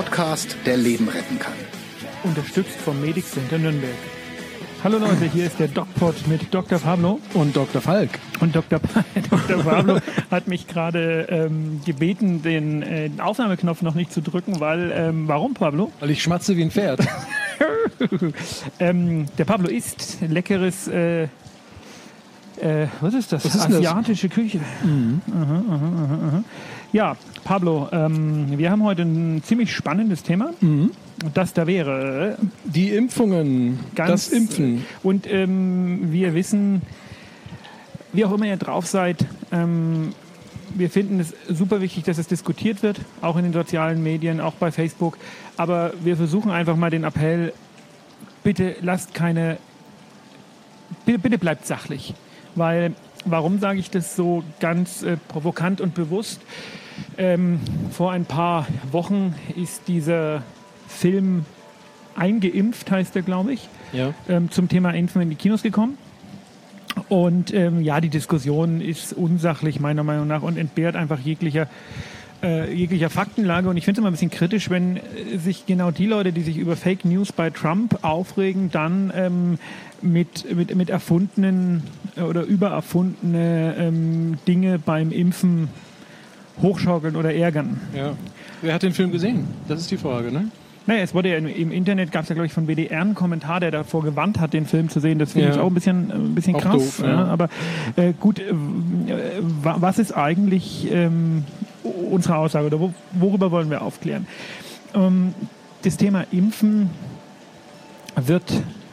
Podcast, der Leben retten kann. Unterstützt vom Medic Center Nürnberg. Hallo Leute, hier ist der DocPod mit Dr. Pablo und Dr. Falk. Und Dr. Dr. Pablo hat mich gerade ähm, gebeten, den äh, Aufnahmeknopf noch nicht zu drücken, weil, ähm, warum Pablo? Weil ich schmatze wie ein Pferd. ähm, der Pablo isst leckeres, äh, äh, was ist das? Was ist Asiatische das? Küche. Mhm. Aha, aha, aha, aha. Ja, Pablo, ähm, wir haben heute ein ziemlich spannendes Thema. Mhm. Das da wäre die Impfungen, ganz, das Impfen. Und ähm, wir wissen, wie auch immer ihr drauf seid, ähm, wir finden es super wichtig, dass es diskutiert wird, auch in den sozialen Medien, auch bei Facebook. Aber wir versuchen einfach mal den Appell, bitte lasst keine, bitte, bitte bleibt sachlich. Weil, warum sage ich das so ganz äh, provokant und bewusst? Ähm, vor ein paar Wochen ist dieser Film Eingeimpft, heißt er, glaube ich, ja. ähm, zum Thema Impfen in die Kinos gekommen. Und ähm, ja, die Diskussion ist unsachlich meiner Meinung nach und entbehrt einfach jeglicher, äh, jeglicher Faktenlage. Und ich finde es immer ein bisschen kritisch, wenn äh, sich genau die Leute, die sich über Fake News bei Trump aufregen, dann ähm, mit, mit, mit erfundenen oder übererfundene ähm, Dinge beim Impfen hochschaukeln oder ärgern. Ja. Wer hat den Film gesehen? Das ist die Frage, ne? Naja, es wurde ja im Internet, gab es ja, glaube ich, von WDR einen Kommentar, der davor gewandt hat, den Film zu sehen. Das finde Ja. ich auch ein bisschen, ein bisschen Auch krass. doof, ja. ja. Aber äh, gut, äh, wa- was ist eigentlich ähm, unsere Aussage oder wo, worüber wollen wir aufklären? Ähm, das Thema Impfen wird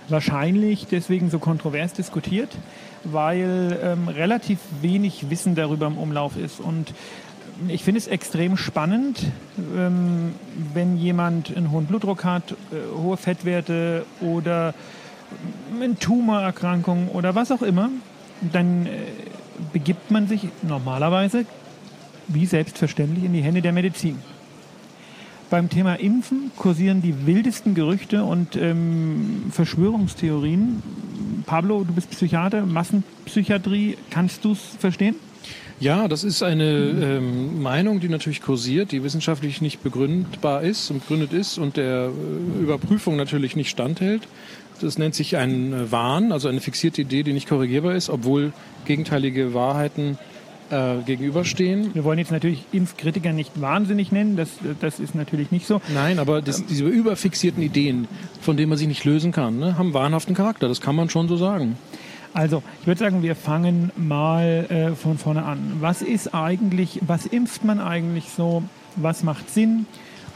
wahrscheinlich deswegen so kontrovers diskutiert, weil ähm, relativ wenig Wissen darüber im Umlauf ist. Und ich finde es extrem spannend, ähm, wenn jemand einen hohen Blutdruck hat, äh, hohe Fettwerte oder eine Tumorerkrankung oder was auch immer, dann äh, begibt man sich normalerweise wie selbstverständlich in die Hände der Medizin. Beim Thema Impfen kursieren die wildesten Gerüchte und ähm, Verschwörungstheorien. Pablo, du bist Psychiater, Massenpsychiatrie, kannst du es verstehen? Ja, das ist eine ähm, Meinung, die natürlich kursiert, die wissenschaftlich nicht begründbar ist und begründet ist und der äh, Überprüfung natürlich nicht standhält. Das nennt sich ein äh, Wahn, also eine fixierte Idee, die nicht korrigierbar ist, obwohl gegenteilige Wahrheiten äh, gegenüberstehen. Wir wollen jetzt natürlich Impfkritiker nicht wahnsinnig nennen, das, das ist natürlich nicht so. Nein, aber das, diese überfixierten Ideen, von denen man sich nicht lösen kann, ne, haben wahnhaften Charakter. Das kann man schon so sagen. Also, ich würde sagen, wir fangen mal äh, von vorne an. Was ist eigentlich, was impft man eigentlich so? Was macht Sinn?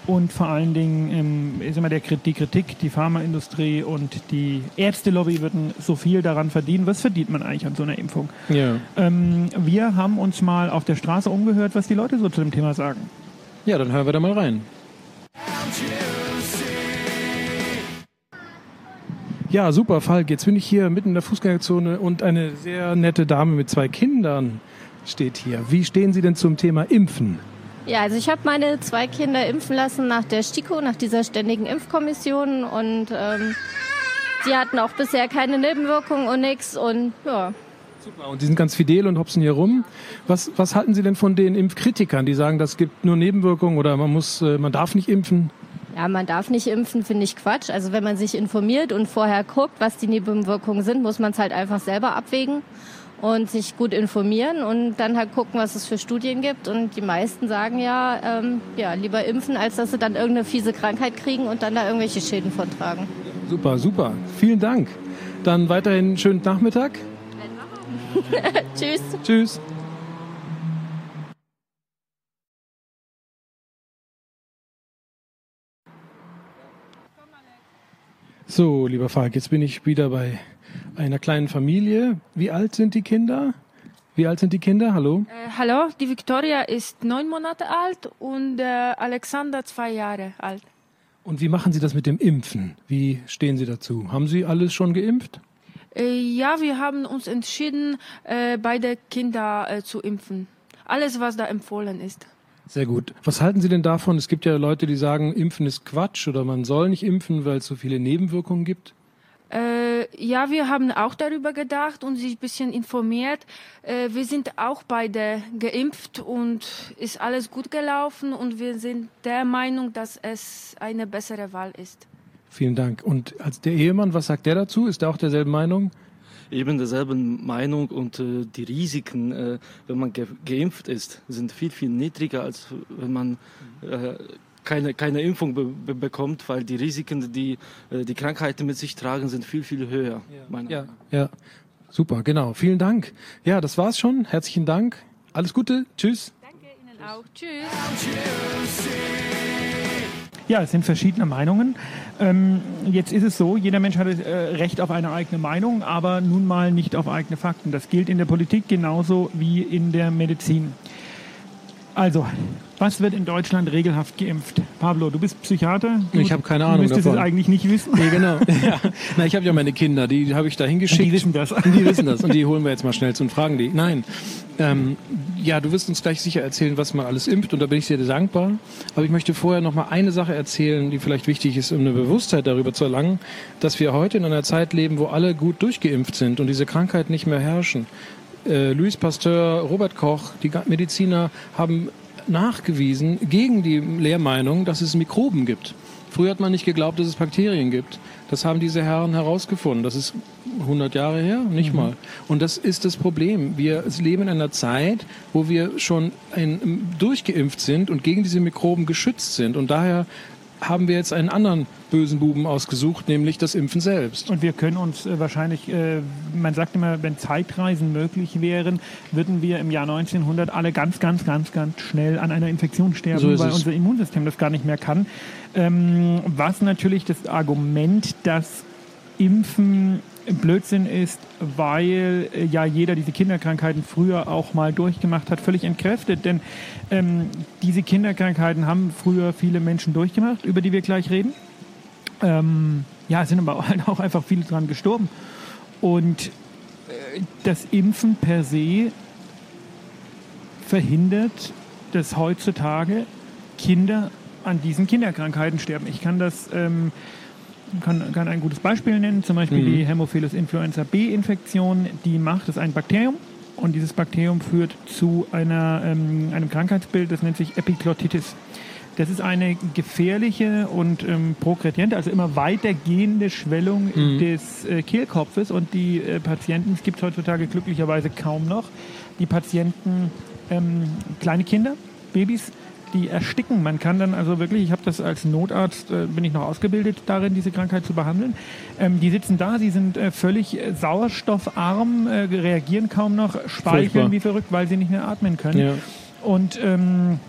Und vor allen Dingen ähm, ist immer der, die Kritik, die Pharmaindustrie und die Ärztelobby würden so viel daran verdienen. Was verdient man eigentlich an so einer Impfung? Ja. Ähm, wir haben uns mal auf der Straße umgehört, was die Leute so zu dem Thema sagen. Ja, dann hören wir da mal rein. Ja, super, Falk. Jetzt bin ich hier mitten in der Fußgängerzone und eine sehr nette Dame mit zwei Kindern steht hier. Wie stehen Sie denn zum Thema Impfen? Ja, also ich habe meine zwei Kinder impfen lassen nach der STIKO, nach dieser ständigen Impfkommission und ähm, sie hatten auch bisher keine Nebenwirkungen und nichts und ja. Super. Und die sind ganz fidel und hopsen hier rum. Was, was halten Sie denn von den Impfkritikern, die sagen, das gibt nur Nebenwirkungen oder man muss, äh, man darf nicht impfen? Ja, man darf nicht impfen, finde ich Quatsch. Also wenn man sich informiert und vorher guckt, was die Nebenwirkungen sind, muss man es halt einfach selber abwägen und sich gut informieren und dann halt gucken, was es für Studien gibt. Und die meisten sagen ja, ähm, ja, lieber impfen, als dass sie dann irgendeine fiese Krankheit kriegen und dann da irgendwelche Schäden von tragen. Super, super. Vielen Dank. Dann weiterhin einen schönen Nachmittag. Tschüss. Tschüss. So, lieber Falk, jetzt bin ich wieder bei einer kleinen Familie. Wie alt sind die Kinder? Wie alt sind die Kinder? Hallo? Äh, hallo, die Victoria ist neun Monate alt und äh, Alexander zwei Jahre alt. Und wie machen Sie das mit dem Impfen? Wie stehen Sie dazu? Haben Sie alles schon geimpft? Äh, ja, wir haben uns entschieden, äh, beide Kinder äh, zu impfen. Alles, was da empfohlen ist. Sehr gut. Was halten Sie denn davon? Es gibt ja Leute, die sagen, Impfen ist Quatsch oder man soll nicht impfen, weil es so viele Nebenwirkungen gibt. Äh, ja, wir haben auch darüber gedacht und sich ein bisschen informiert. Äh, wir sind auch beide geimpft und ist alles gut gelaufen und wir sind der Meinung, dass es eine bessere Wahl ist. Vielen Dank. Und als der Ehemann, was sagt der dazu? Ist er auch derselben Meinung? Eben derselben Meinung und äh, die Risiken, äh, wenn man ge geimpft ist, sind viel, viel niedriger, als wenn man äh, keine, keine Impfung be be bekommt, weil die Risiken, die äh, die Krankheiten mit sich tragen, sind viel, viel höher. Ja, ja, super, genau. Vielen Dank. Ja, das war's schon. Herzlichen Dank. Alles Gute. Tschüss. Danke Ihnen auch. Tschüss. Ja, es sind verschiedene Meinungen. Ähm, jetzt ist es so, jeder Mensch hat äh, Recht auf eine eigene Meinung, aber nun mal nicht auf eigene Fakten. Das gilt in der Politik genauso wie in der Medizin. Also, was wird in Deutschland regelhaft geimpft? Pablo, du bist Psychiater. Du, Ich habe keine du Ahnung müsstest davon. es eigentlich nicht wissen. Nee, genau. Ja. Na, ich habe ja meine Kinder, die habe ich da hingeschickt. Die wissen das. Die wissen das und die holen wir jetzt mal schnell zu und fragen die. Nein. Ähm, ja, du wirst uns gleich sicher erzählen, was man alles impft und da bin ich sehr dankbar. Aber ich möchte vorher noch mal eine Sache erzählen, die vielleicht wichtig ist, um eine Bewusstheit darüber zu erlangen, dass wir heute in einer Zeit leben, wo alle gut durchgeimpft sind und diese Krankheit nicht mehr herrschen. Äh, Louis Pasteur, Robert Koch, die Mediziner haben nachgewiesen gegen die Lehrmeinung, dass es Mikroben gibt. Früher hat man nicht geglaubt, dass es Bakterien gibt. Das haben diese Herren herausgefunden. Das ist 100 Jahre her, nicht mal. Und das ist das Problem. Wir leben in einer Zeit, wo wir schon ein, durchgeimpft sind und gegen diese Mikroben geschützt sind. Und daher haben wir jetzt einen anderen bösen Buben ausgesucht, nämlich das Impfen selbst. Und wir können uns äh, wahrscheinlich, äh, man sagt immer, wenn Zeitreisen möglich wären, würden wir im Jahr 1900 alle ganz, ganz, ganz, ganz schnell an einer Infektion sterben, So weil es. unser Immunsystem das gar nicht mehr kann. Ähm, was natürlich das Argument, dass Impfen Blödsinn ist, weil äh, ja jeder diese Kinderkrankheiten früher auch mal durchgemacht hat, völlig entkräftet. Denn ähm, diese Kinderkrankheiten haben früher viele Menschen durchgemacht, über die wir gleich reden. Ähm, ja, sind aber halt auch einfach viele dran gestorben. Und äh, das Impfen per se verhindert, dass heutzutage Kinder an diesen Kinderkrankheiten sterben. Ich kann das ähm, kann, kann ein gutes Beispiel nennen, zum Beispiel die Hämophilus influenza B-Infektion, die macht, ist ein Bakterium. Und dieses Bakterium führt zu einer, ähm, einem Krankheitsbild, das nennt sich Epiglottitis. Das ist eine gefährliche und ähm, progrediente, also immer weitergehende Schwellung des äh, Kehlkopfes. Und die äh, Patienten, es gibt heutzutage glücklicherweise kaum noch, die Patienten, ähm, kleine Kinder, Babys, die ersticken. Man kann dann also wirklich, ich habe das als Notarzt, äh, bin ich noch ausgebildet darin, diese Krankheit zu behandeln. Ähm, die sitzen da, sie sind äh, völlig äh, sauerstoffarm, äh, reagieren kaum noch, speicheln Furchtbar. wie verrückt, weil sie nicht mehr atmen können. Ja. Und ähm,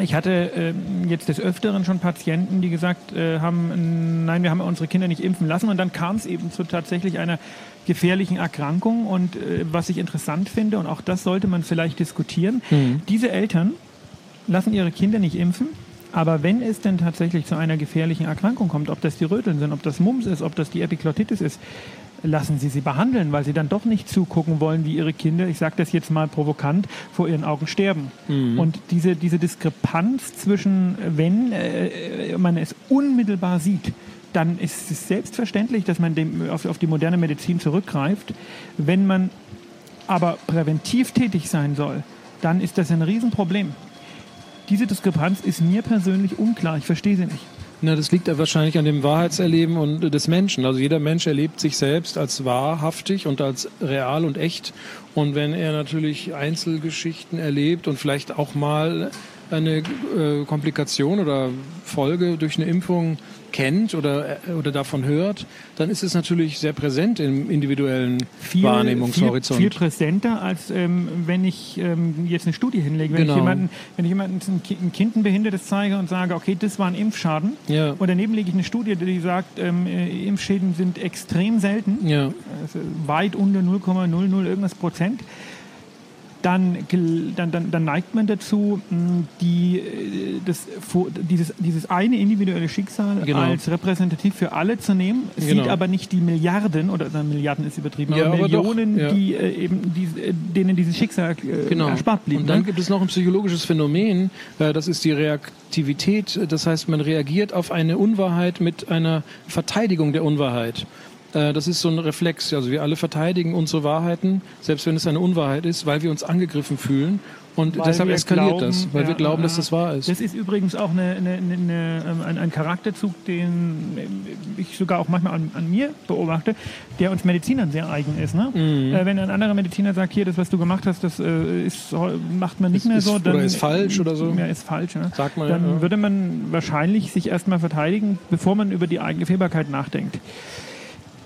ich hatte ähm, jetzt des Öfteren schon Patienten, die gesagt äh, haben, nein, wir haben unsere Kinder nicht impfen lassen. Und dann kam es eben zu tatsächlich einer gefährlichen Erkrankung. Und äh, was ich interessant finde, und auch das sollte man vielleicht diskutieren, diese Eltern lassen ihre Kinder nicht impfen. Aber wenn es denn tatsächlich zu einer gefährlichen Erkrankung kommt, ob das die Röteln sind, ob das Mumps ist, ob das die Epiglottitis ist, lassen Sie sie behandeln, weil Sie dann doch nicht zugucken wollen, wie Ihre Kinder, ich sage das jetzt mal provokant, vor Ihren Augen sterben. Und diese, diese Diskrepanz zwischen, wenn äh, man es unmittelbar sieht, dann ist es selbstverständlich, dass man dem, auf, auf die moderne Medizin zurückgreift. Wenn man aber präventiv tätig sein soll, dann ist das ein Riesenproblem. Diese Diskrepanz ist mir persönlich unklar. Ich verstehe sie nicht. Na, das liegt ja wahrscheinlich an dem Wahrheitserleben und äh, des Menschen. Also jeder Mensch erlebt sich selbst als wahrhaftig und als real und echt. Und wenn er natürlich Einzelgeschichten erlebt und vielleicht auch mal eine äh, Komplikation oder Folge durch eine Impfung kennt oder, oder davon hört, dann ist es natürlich sehr präsent im individuellen Wahrnehmungshorizont. Viel, viel präsenter, als ähm, wenn ich ähm, jetzt eine Studie hinlege. Wenn Genau. ich jemanden, wenn ich jemanden ein Kind ein Behindertes zeige und sage, okay, das war ein Impfschaden, Ja. und daneben lege ich eine Studie, die sagt, ähm, äh, Impfschäden sind extrem selten, ja. also weit unter 0,00 irgendwas Prozent, dann, dann, dann, dann neigt man dazu, mh, die, äh, das, dieses, dieses eine individuelle Schicksal Genau. als repräsentativ für alle zu nehmen, sieht Genau. aber nicht die Milliarden, oder äh, Milliarden ist übertrieben, Ja, aber Millionen, ja. die, äh, eben, die, äh, denen dieses Schicksal äh, Genau. erspart blieb. Und dann ne? gibt es noch ein psychologisches Phänomen, äh, das ist die Reaktivität. Das heißt, man reagiert auf eine Unwahrheit mit einer Verteidigung der Unwahrheit. Äh, das ist so ein Reflex. Also wir alle verteidigen unsere Wahrheiten, selbst wenn es eine Unwahrheit ist, weil wir uns angegriffen fühlen. Und Weil deshalb eskaliert glauben, das, weil ja, wir glauben, dass das wahr ist. Das ist übrigens auch eine, eine, eine, ähm, ein, ein Charakterzug, den ich sogar auch manchmal an, an mir beobachte, der uns Medizinern sehr eigen ist. Ne? Mhm. Äh, wenn ein anderer Mediziner sagt, hier, das, was du gemacht hast, das äh, ist, macht man nicht Ist- mehr ist- so. oder ist falsch oder so. Ja, ist falsch. Ne? Sagt man, dann ja. würde man wahrscheinlich sich erstmal verteidigen, bevor man über die eigene Fehlbarkeit nachdenkt.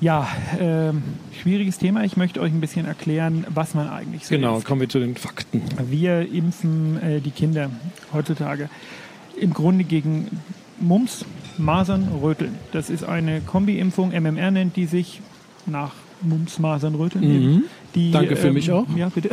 Ja, ähm, schwieriges Thema. Ich möchte euch ein bisschen erklären, was man eigentlich so Genau, impft. kommen wir zu den Fakten. Wir impfen äh, die Kinder heutzutage im Grunde gegen Mumps, Masern, Röteln. Das ist eine Kombi-Impfung, MMR nennt die sich nach Mumps, Masern, Röteln. Mhm. Die, Danke für mich auch. Ja, bitte.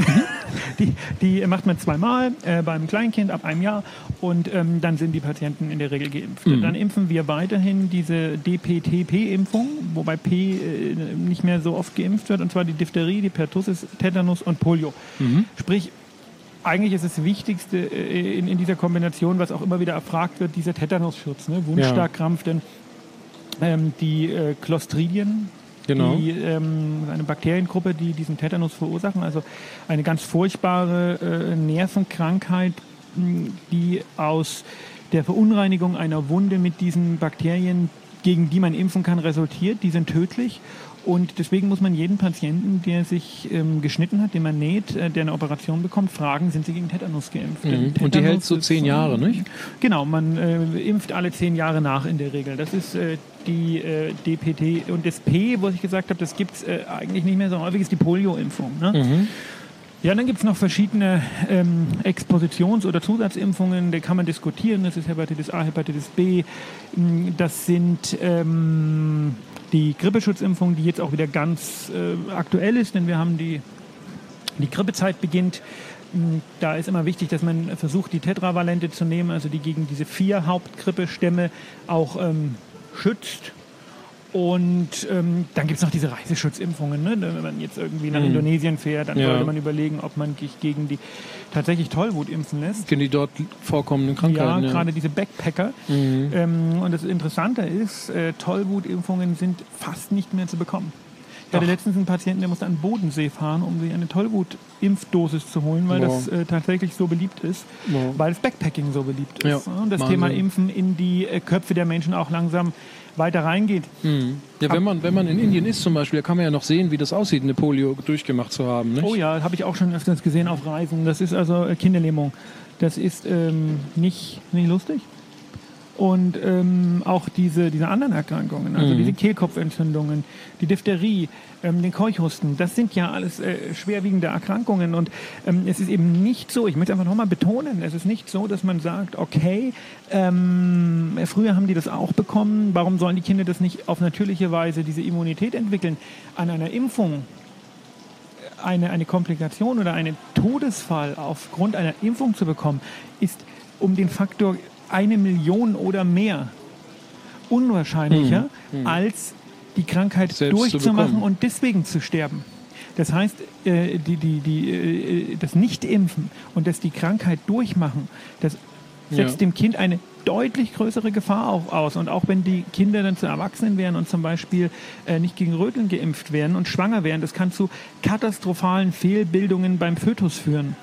Die, die macht man zweimal äh, beim Kleinkind ab einem Jahr und ähm, dann sind die Patienten in der Regel geimpft. Mhm. Dann impfen wir weiterhin diese DPTP-Impfung, wobei P äh, nicht mehr so oft geimpft wird, und zwar die Diphtherie, die Pertussis, Tetanus und Polio. Mhm. Sprich, eigentlich ist das Wichtigste äh, in, in dieser Kombination, was auch immer wieder erfragt wird, dieser Tetanusschutz, ne? Wundstarkrampf, denn ähm, die äh, Clostridien, Genau. die ähm, eine Bakteriengruppe, die diesen Tetanus verursachen, also eine ganz furchtbare äh, Nervenkrankheit, mh, die aus der Verunreinigung einer Wunde mit diesen Bakterien, gegen die man impfen kann, resultiert. Die sind tödlich. Und deswegen muss man jeden Patienten, der sich ähm, geschnitten hat, den man näht, äh, der eine Operation bekommt, fragen, sind sie gegen Tetanus geimpft? Mhm. Und die Tetanus hält so zehn Jahre, nicht? Genau, man äh, impft alle zehn Jahre nach in der Regel. Das ist äh, die äh, DPT. Und das P, wo ich gesagt habe, das gibt es äh, eigentlich nicht mehr so häufig, ist die Polio-Impfung. Ne? Mhm. Ja, dann gibt es noch verschiedene ähm, Expositions- oder Zusatzimpfungen, da kann man diskutieren. Das ist Hepatitis A, Hepatitis B. Mm, Das sind ähm, die Grippeschutzimpfung, die jetzt auch wieder ganz äh, aktuell ist, denn wir haben die, die Grippezeit beginnt. Mm, Da ist immer wichtig, dass man versucht, die Tetravalente zu nehmen, also die gegen diese vier Hauptgrippestämme auch ähm, schützt. Und ähm, dann gibt es noch diese Reiseschutzimpfungen. Ne? Wenn man jetzt irgendwie nach Mhm. Indonesien fährt, dann Ja. sollte man überlegen, ob man sich gegen die tatsächlich Tollwut impfen lässt. Gegen die dort vorkommenden Ja, Krankheiten. Ja, gerade diese Backpacker. Mhm. Ähm, und das Interessante ist, äh, Tollwutimpfungen sind fast nicht mehr zu bekommen. Ich hatte letztens einen Patienten, der musste an den Bodensee fahren, um sich eine Tollwut-Impfdosis zu holen, weil Wow. das äh, tatsächlich so beliebt ist, Wow. weil das Backpacking so beliebt ist. Ja, Und das Wahnsinn. Thema Impfen in die äh, Köpfe der Menschen auch langsam weiter reingeht. Mhm. Ja, wenn man, wenn man in Indien ist zum Beispiel, da kann man ja noch sehen, wie das aussieht, eine Polio durchgemacht zu haben. Nicht? Oh ja, habe ich auch schon öfters gesehen auf Reisen. Das ist also äh, Kinderlähmung. Das ist ähm, nicht, nicht lustig. Und ähm, auch diese, diese anderen Erkrankungen, also Mhm. diese Kehlkopfentzündungen, die Diphtherie, ähm, den Keuchhusten, das sind ja alles äh, schwerwiegende Erkrankungen. Und ähm, es ist eben nicht so, ich möchte einfach nochmal betonen, es ist nicht so, dass man sagt, okay, ähm, früher haben die das auch bekommen, warum sollen die Kinder das nicht auf natürliche Weise, diese Immunität entwickeln? An einer Impfung eine, eine Komplikation oder einen Todesfall aufgrund einer Impfung zu bekommen, ist um den Faktor eine Million oder mehr unwahrscheinlicher, als die Krankheit. Selbst zu durchzumachen und deswegen zu sterben. Das heißt, äh, die, die, die, äh, das Nicht-Impfen und das die Krankheit durchmachen, das setzt Ja. dem Kind eine deutlich größere Gefahr auch aus. Und auch wenn die Kinder dann zu Erwachsenen wären und zum Beispiel äh, nicht gegen Röteln geimpft werden und schwanger wären, das kann zu katastrophalen Fehlbildungen beim Fötus führen.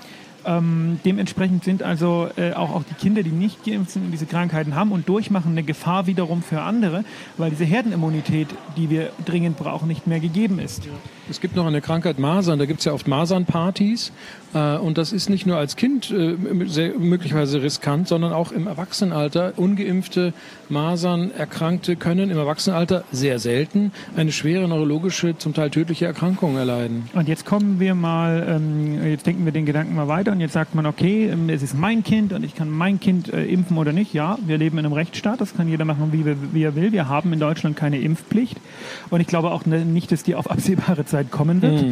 Ähm, dementsprechend sind also äh, auch, auch die Kinder, die nicht geimpft sind und diese Krankheiten haben und durchmachen, eine Gefahr wiederum für andere, weil diese Herdenimmunität, die wir dringend brauchen, nicht mehr gegeben ist. Es gibt noch eine Krankheit Masern, da gibt es ja oft Masernpartys. Äh, und das ist nicht nur als Kind äh, sehr, möglicherweise riskant, sondern auch im Erwachsenenalter. Ungeimpfte Masernerkrankte können im Erwachsenenalter sehr selten eine schwere neurologische, zum Teil tödliche Erkrankung erleiden. Und jetzt kommen wir mal, ähm, jetzt denken wir den Gedanken mal weiter und jetzt sagt man, okay, ähm, es ist mein Kind und ich kann mein Kind äh, impfen oder nicht. Ja, wir leben in einem Rechtsstaat, das kann jeder machen, wie, wie er will. Wir haben in Deutschland keine Impfpflicht und ich glaube auch ne- nicht, dass die auf absehbare Zeit kommen wird.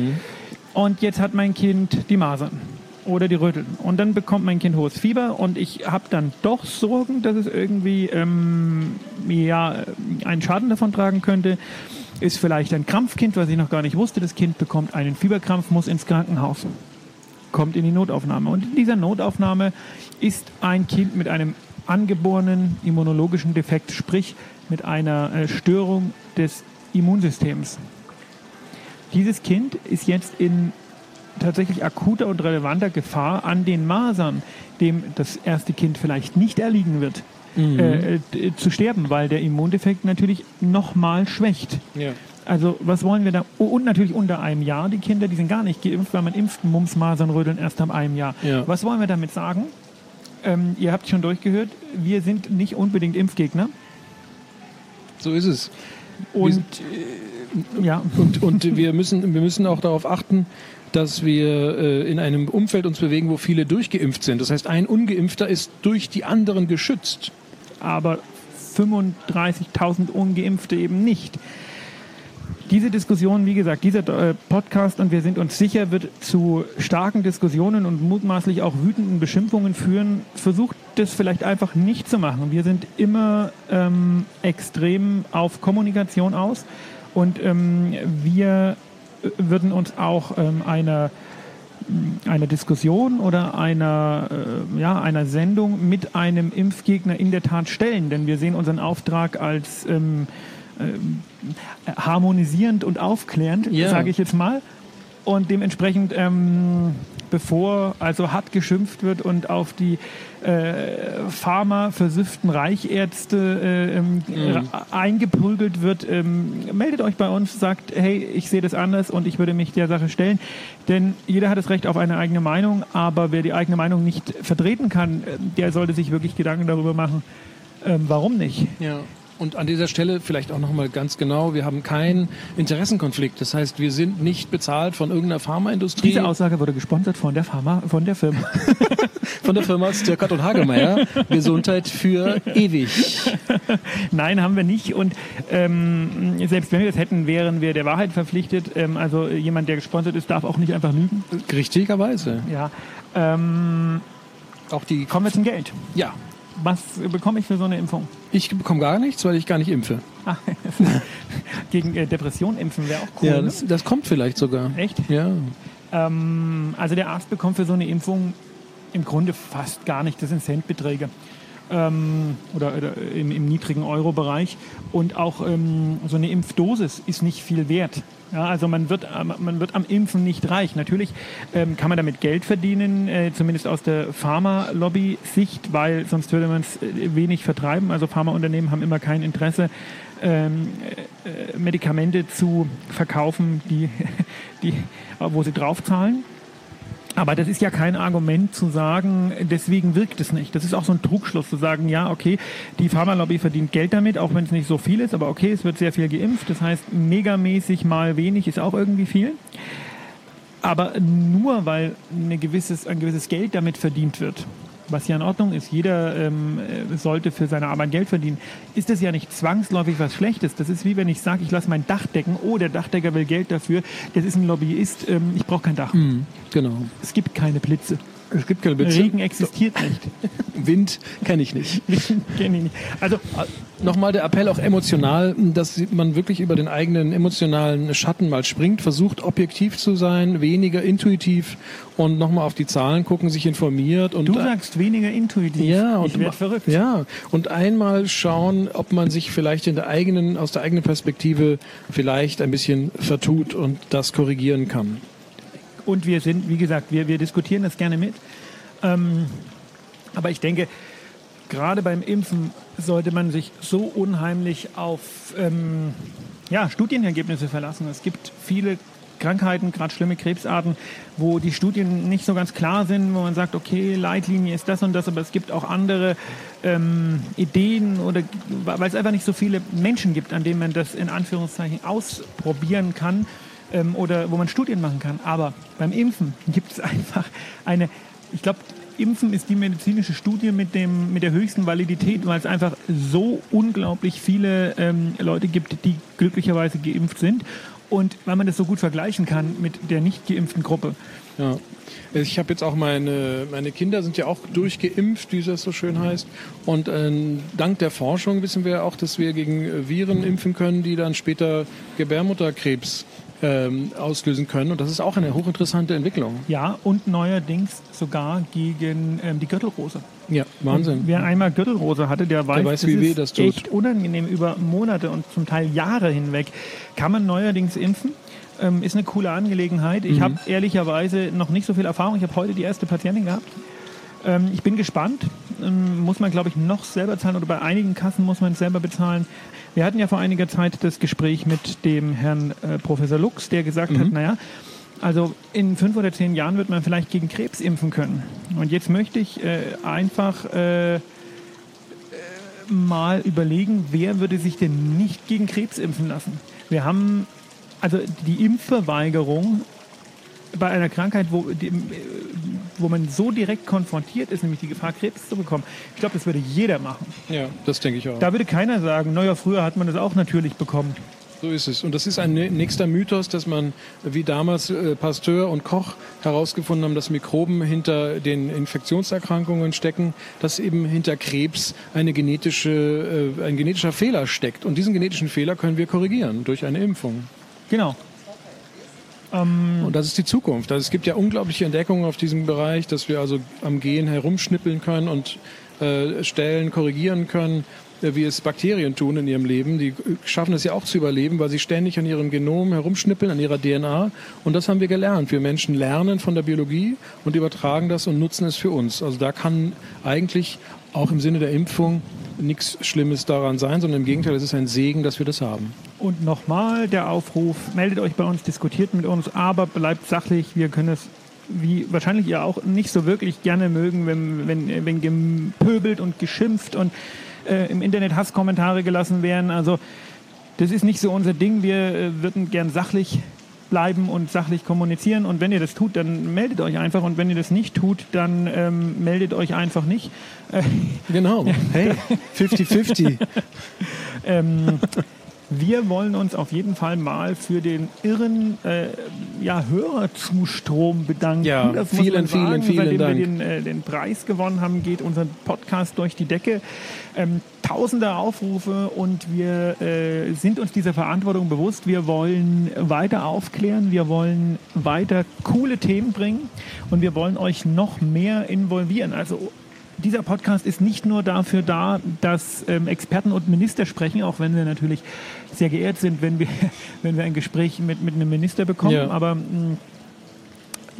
Und jetzt hat mein Kind die Masern oder die Röteln und dann bekommt mein Kind hohes Fieber und ich habe dann doch Sorgen, dass es irgendwie ähm, ja, einen Schaden davon tragen könnte. Ist vielleicht ein Krampfkind, was ich noch gar nicht wusste. Das Kind bekommt einen Fieberkrampf, muss ins Krankenhaus, kommt in die Notaufnahme. Und in dieser Notaufnahme ist ein Kind mit einem angeborenen immunologischen Defekt, sprich mit einer äh, Störung des Immunsystems. Dieses Kind ist jetzt in tatsächlich akuter und relevanter Gefahr an den Masern, dem das erste Kind vielleicht nicht erliegen wird, äh, äh, zu sterben, weil der Immundefekt natürlich nochmal schwächt. Ja. Also was wollen wir da? Und natürlich unter einem Jahr die Kinder, die sind gar nicht geimpft, weil man impft Mumps, Masern, Rödeln erst ab einem Jahr. Ja. Was wollen wir damit sagen? Ähm, ihr habt schon durchgehört, wir sind nicht unbedingt Impfgegner. So ist es. Und äh, ja, Und, und wir, müssen, wir müssen auch darauf achten, dass wir äh, in einem Umfeld uns bewegen, wo viele durchgeimpft sind. Das heißt, ein Ungeimpfter ist durch die anderen geschützt. aber 35.000 Ungeimpfte eben nicht. Diese Diskussion, wie gesagt, dieser äh, Podcast, und wir sind uns sicher, wird zu starken Diskussionen und mutmaßlich auch wütenden Beschimpfungen führen. Versucht das vielleicht einfach nicht zu machen. Wir sind immer ähm, extrem auf Kommunikation aus und ähm, wir äh, würden uns auch ähm, einer einer Diskussion oder einer, äh, ja, einer Sendung mit einem Impfgegner in der Tat stellen. Denn wir sehen unseren Auftrag als ähm, harmonisierend und aufklärend, Ja. sage ich jetzt mal. Und dementsprechend, ähm, bevor also hart geschimpft wird und auf die äh, pharma-versüfften Reichärzte äh, ähm, ra- eingeprügelt wird, ähm, meldet euch bei uns, sagt, hey, ich sehe das anders und ich würde mich der Sache stellen. Denn jeder hat das Recht auf eine eigene Meinung, aber wer die eigene Meinung nicht vertreten kann, äh, der sollte sich wirklich Gedanken darüber machen, ähm, warum nicht. Ja. Und an dieser Stelle vielleicht auch nochmal ganz genau, wir haben keinen Interessenkonflikt. Das heißt, wir sind nicht bezahlt von irgendeiner Pharmaindustrie, Diese Aussage wurde gesponsert von der Pharma, von der Firma. von der Firma Stirkert und Hagemeyer. Gesundheit für ewig. Nein, haben wir nicht. Und ähm, selbst wenn wir das hätten, wären wir der Wahrheit verpflichtet. Ähm, also jemand, der gesponsert ist, darf auch nicht einfach lügen. Richtigerweise. Ja. Ähm, Auch die, kommen wir zum Geld. ja, Was bekomme ich für so eine Impfung? ich bekomme gar nichts, weil ich gar nicht impfe. Ah, gegen äh, Depression impfen wäre auch cool. Ja, ne? das, das kommt vielleicht sogar. Echt? Ja. Ähm, also der Arzt bekommt für so eine Impfung im Grunde fast gar nicht. Das sind Centbeträge. Ähm, oder, oder im, im niedrigen Euro-Bereich. Und auch ähm, so eine Impfdosis ist nicht viel wert. Ja, also man wird, am- man wird am Impfen nicht reich. Natürlich ähm, kann man damit Geld verdienen, äh, zumindest aus der Pharma-Lobby-Sicht, weil sonst würde man es äh, wenig vertreiben. Also Pharmaunternehmen haben immer kein Interesse, ähm, äh, Medikamente zu verkaufen, die, die, wo sie draufzahlen. Aber das ist ja kein Argument zu sagen, deswegen wirkt es nicht. Das ist auch so ein Trugschluss zu sagen, ja, okay, die Pharmalobby verdient Geld damit, auch wenn es nicht so viel ist, aber okay, es wird sehr viel geimpft. Das heißt, megamäßig mal wenig ist auch irgendwie viel. Aber nur weil eine gewisses, ein gewisses Geld damit verdient wird, was ja in Ordnung ist, jeder ähm, äh, sollte für seine Arbeit Geld verdienen, ist das ja nicht zwangsläufig was Schlechtes. Das ist wie wenn ich sage, ich lasse mein Dach decken, oh, der Dachdecker will Geld dafür, das ist ein Lobbyist, ähm, ich brauche kein Dach. Genau. Es gibt keine Blitze. Es gibt keine Blitze. Regen existiert nicht. Wind kenne ich nicht. Kenne ich nicht. Also Nochmal der Appell auch emotional, dass man wirklich über den eigenen emotionalen Schatten mal springt, versucht objektiv zu sein, weniger intuitiv und nochmal auf die Zahlen gucken, sich informiert und du sagst weniger intuitiv. ja, und ich verrückt. Ja, und einmal schauen, ob man sich vielleicht in der eigenen, aus der eigenen Perspektive vielleicht ein bisschen vertut und das korrigieren kann. Und wir sind, wie gesagt, wir, wir diskutieren das gerne mit. Ähm, aber ich denke, gerade beim Impfen sollte man sich so unheimlich auf ähm, ja, Studienergebnisse verlassen. Es gibt viele Krankheiten, gerade schlimme Krebsarten, wo die Studien nicht so ganz klar sind, wo man sagt, okay, Leitlinie ist das und das, aber es gibt auch andere ähm, Ideen oder weil es einfach nicht so viele Menschen gibt, an denen man das in Anführungszeichen ausprobieren kann ähm, oder wo man Studien machen kann. Aber beim Impfen gibt es einfach eine, ich glaube, Impfen ist die medizinische Studie mit, dem, mit der höchsten Validität, weil es einfach so unglaublich viele ähm, Leute gibt, die glücklicherweise geimpft sind. Und weil man das so gut vergleichen kann mit der nicht geimpften Gruppe. Ja. Ich habe jetzt auch meine, meine Kinder sind ja auch durchgeimpft, wie das so schön heißt. Und ähm, dank der Forschung wissen wir auch, dass wir gegen äh, Viren impfen können, die dann später Gebärmutterkrebs ähm, auslösen können. Und das ist auch eine hochinteressante Entwicklung. Ja, und neuerdings sogar gegen ähm, die Gürtelrose. Ja, Wahnsinn. Und wer einmal Gürtelrose hatte, der weiß, der weiß das wie weh das tut. echt unangenehm über Monate und zum Teil Jahre hinweg. Kann man neuerdings impfen. Ähm, ist eine coole Angelegenheit. Ich Mhm. habe ehrlicherweise noch nicht so viel Erfahrung. Ich habe heute die erste Patientin gehabt. Ähm, ich bin gespannt. Ähm, muss man, glaube ich, noch selber zahlen oder bei einigen Kassen muss man es selber bezahlen. Wir hatten ja vor einiger Zeit das Gespräch mit dem Herrn äh, Professor Lux, der gesagt Mhm. hat, naja, also in fünf oder zehn Jahren wird man vielleicht gegen Krebs impfen können. Und jetzt möchte ich äh, einfach äh, äh, mal überlegen, wer würde sich denn nicht gegen Krebs impfen lassen? Wir haben also die Impfverweigerung bei einer Krankheit, wo, äh, wo man so direkt konfrontiert ist, nämlich die Gefahr, Krebs zu bekommen. Ich glaube, das würde jeder machen. Ja, das denke ich auch. Da würde keiner sagen, naja, früher hat man das auch natürlich bekommen. So ist es. Und das ist ein nä- nächster Mythos, dass man, wie damals äh, Pasteur und Koch herausgefunden haben, dass Mikroben hinter den Infektionserkrankungen stecken, dass eben hinter Krebs eine genetische, äh, ein genetischer Fehler steckt. Und diesen genetischen Fehler können wir korrigieren durch eine Impfung. Genau. Und das ist die Zukunft. Also es gibt ja unglaubliche Entdeckungen auf diesem Bereich, dass wir also am Gen herumschnippeln können und äh, Stellen korrigieren können, äh, wie es Bakterien tun in ihrem Leben. Die schaffen es ja auch zu überleben, weil sie ständig an ihrem Genom herumschnippeln, an ihrer DNA. Und das haben wir gelernt. Wir Menschen lernen von der Biologie und übertragen das und nutzen es für uns. Also da kann eigentlich auch im Sinne der Impfung nichts Schlimmes daran sein, sondern im Gegenteil, es ist ein Segen, dass wir das haben. Und nochmal der Aufruf, meldet euch bei uns, diskutiert mit uns, aber bleibt sachlich. Wir können es, wie wahrscheinlich ihr auch, nicht so wirklich gerne mögen, wenn, wenn, wenn gepöbelt und geschimpft und äh, im Internet Hasskommentare gelassen werden. Also das ist nicht so unser Ding. Wir äh, würden gern sachlich bleiben und sachlich kommunizieren. Und wenn ihr das tut, dann meldet euch einfach. Und wenn ihr das nicht tut, dann ähm, meldet euch einfach nicht. Genau. Hey, 50-50. Ähm, wir wollen uns auf jeden Fall mal für den irren äh, ja, Hörerzustrom bedanken. Ja, das vielen, sagen. vielen, vielen Seitdem Dank. wir den, äh, den Preis gewonnen haben, geht unser Podcast durch die Decke. Ähm, tausende Aufrufe und wir äh, sind uns dieser Verantwortung bewusst. Wir wollen weiter aufklären, wir wollen weiter coole Themen bringen und wir wollen euch noch mehr involvieren. Also dieser Podcast ist nicht nur dafür da, dass ähm, Experten und Minister sprechen, auch wenn wir natürlich sehr geehrt sind, wenn wir, wenn wir ein Gespräch mit, mit einem Minister bekommen. Ja. Aber mh,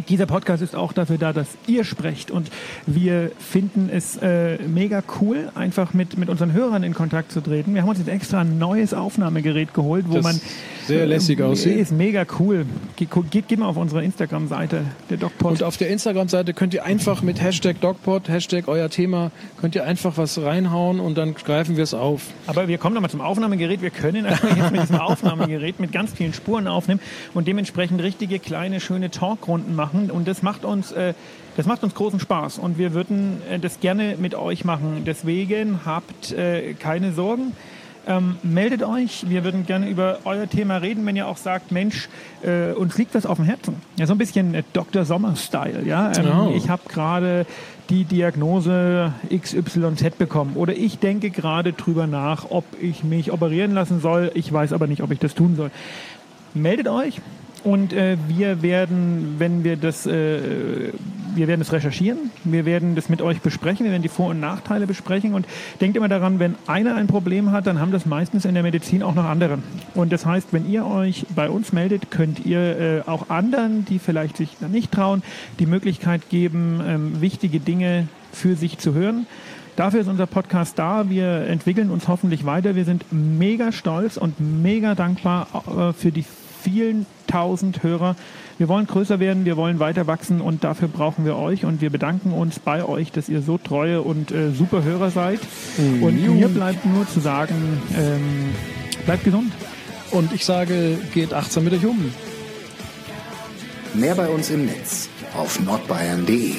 dieser Podcast ist auch dafür da, dass ihr sprecht. Und wir finden es äh, mega cool, einfach mit, mit unseren Hörern in Kontakt zu treten. Wir haben uns jetzt extra ein neues Aufnahmegerät geholt, wo Das man sehr lässig äh, aussieht. Ist mega cool. Geht, geht, geht mal auf unsere Instagram-Seite, der DocPod. Und auf der Instagram-Seite könnt ihr einfach mit Hashtag DocPod, Hashtag euer Thema, könnt ihr einfach was reinhauen und dann greifen wir es auf. Aber wir kommen nochmal zum Aufnahmegerät. Wir können also jetzt mit diesem Aufnahmegerät mit ganz vielen Spuren aufnehmen und dementsprechend richtige kleine schöne Talkrunden machen. Und das macht uns, äh, das macht uns großen Spaß. Und wir würden äh, das gerne mit euch machen. Deswegen habt äh, keine Sorgen. Ähm, meldet euch, wir würden gerne über euer Thema reden, wenn ihr auch sagt, Mensch, äh, uns liegt das auf dem Herzen. Ja, so ein bisschen äh, Dr. Sommer-Style. Ja? Ähm, Oh. Ich habe gerade die Diagnose XYZ bekommen oder ich denke gerade drüber nach, ob ich mich operieren lassen soll. Ich weiß aber nicht, ob ich das tun soll. Meldet euch und äh, wir werden, wenn wir das, äh, wir werden es recherchieren, wir werden das mit euch besprechen, wir werden die Vor- und Nachteile besprechen und denkt immer daran, wenn einer ein Problem hat, dann haben das meistens in der Medizin auch noch andere. Und das heißt, wenn ihr euch bei uns meldet, könnt ihr äh, auch anderen, die vielleicht sich da nicht trauen, die Möglichkeit geben, ähm, wichtige Dinge für sich zu hören. Dafür ist unser Podcast da. Wir entwickeln uns hoffentlich weiter. Wir sind mega stolz und mega dankbar äh, für die vielen tausend Hörer. Wir wollen größer werden, wir wollen weiter wachsen und dafür brauchen wir euch und wir bedanken uns bei euch, dass ihr so treue und äh, super Hörer seid. Und mir bleibt nur zu sagen, ähm, bleibt gesund. Und ich sage, geht achtsam mit euch um. Mehr bei uns im Netz auf nordbayern.de.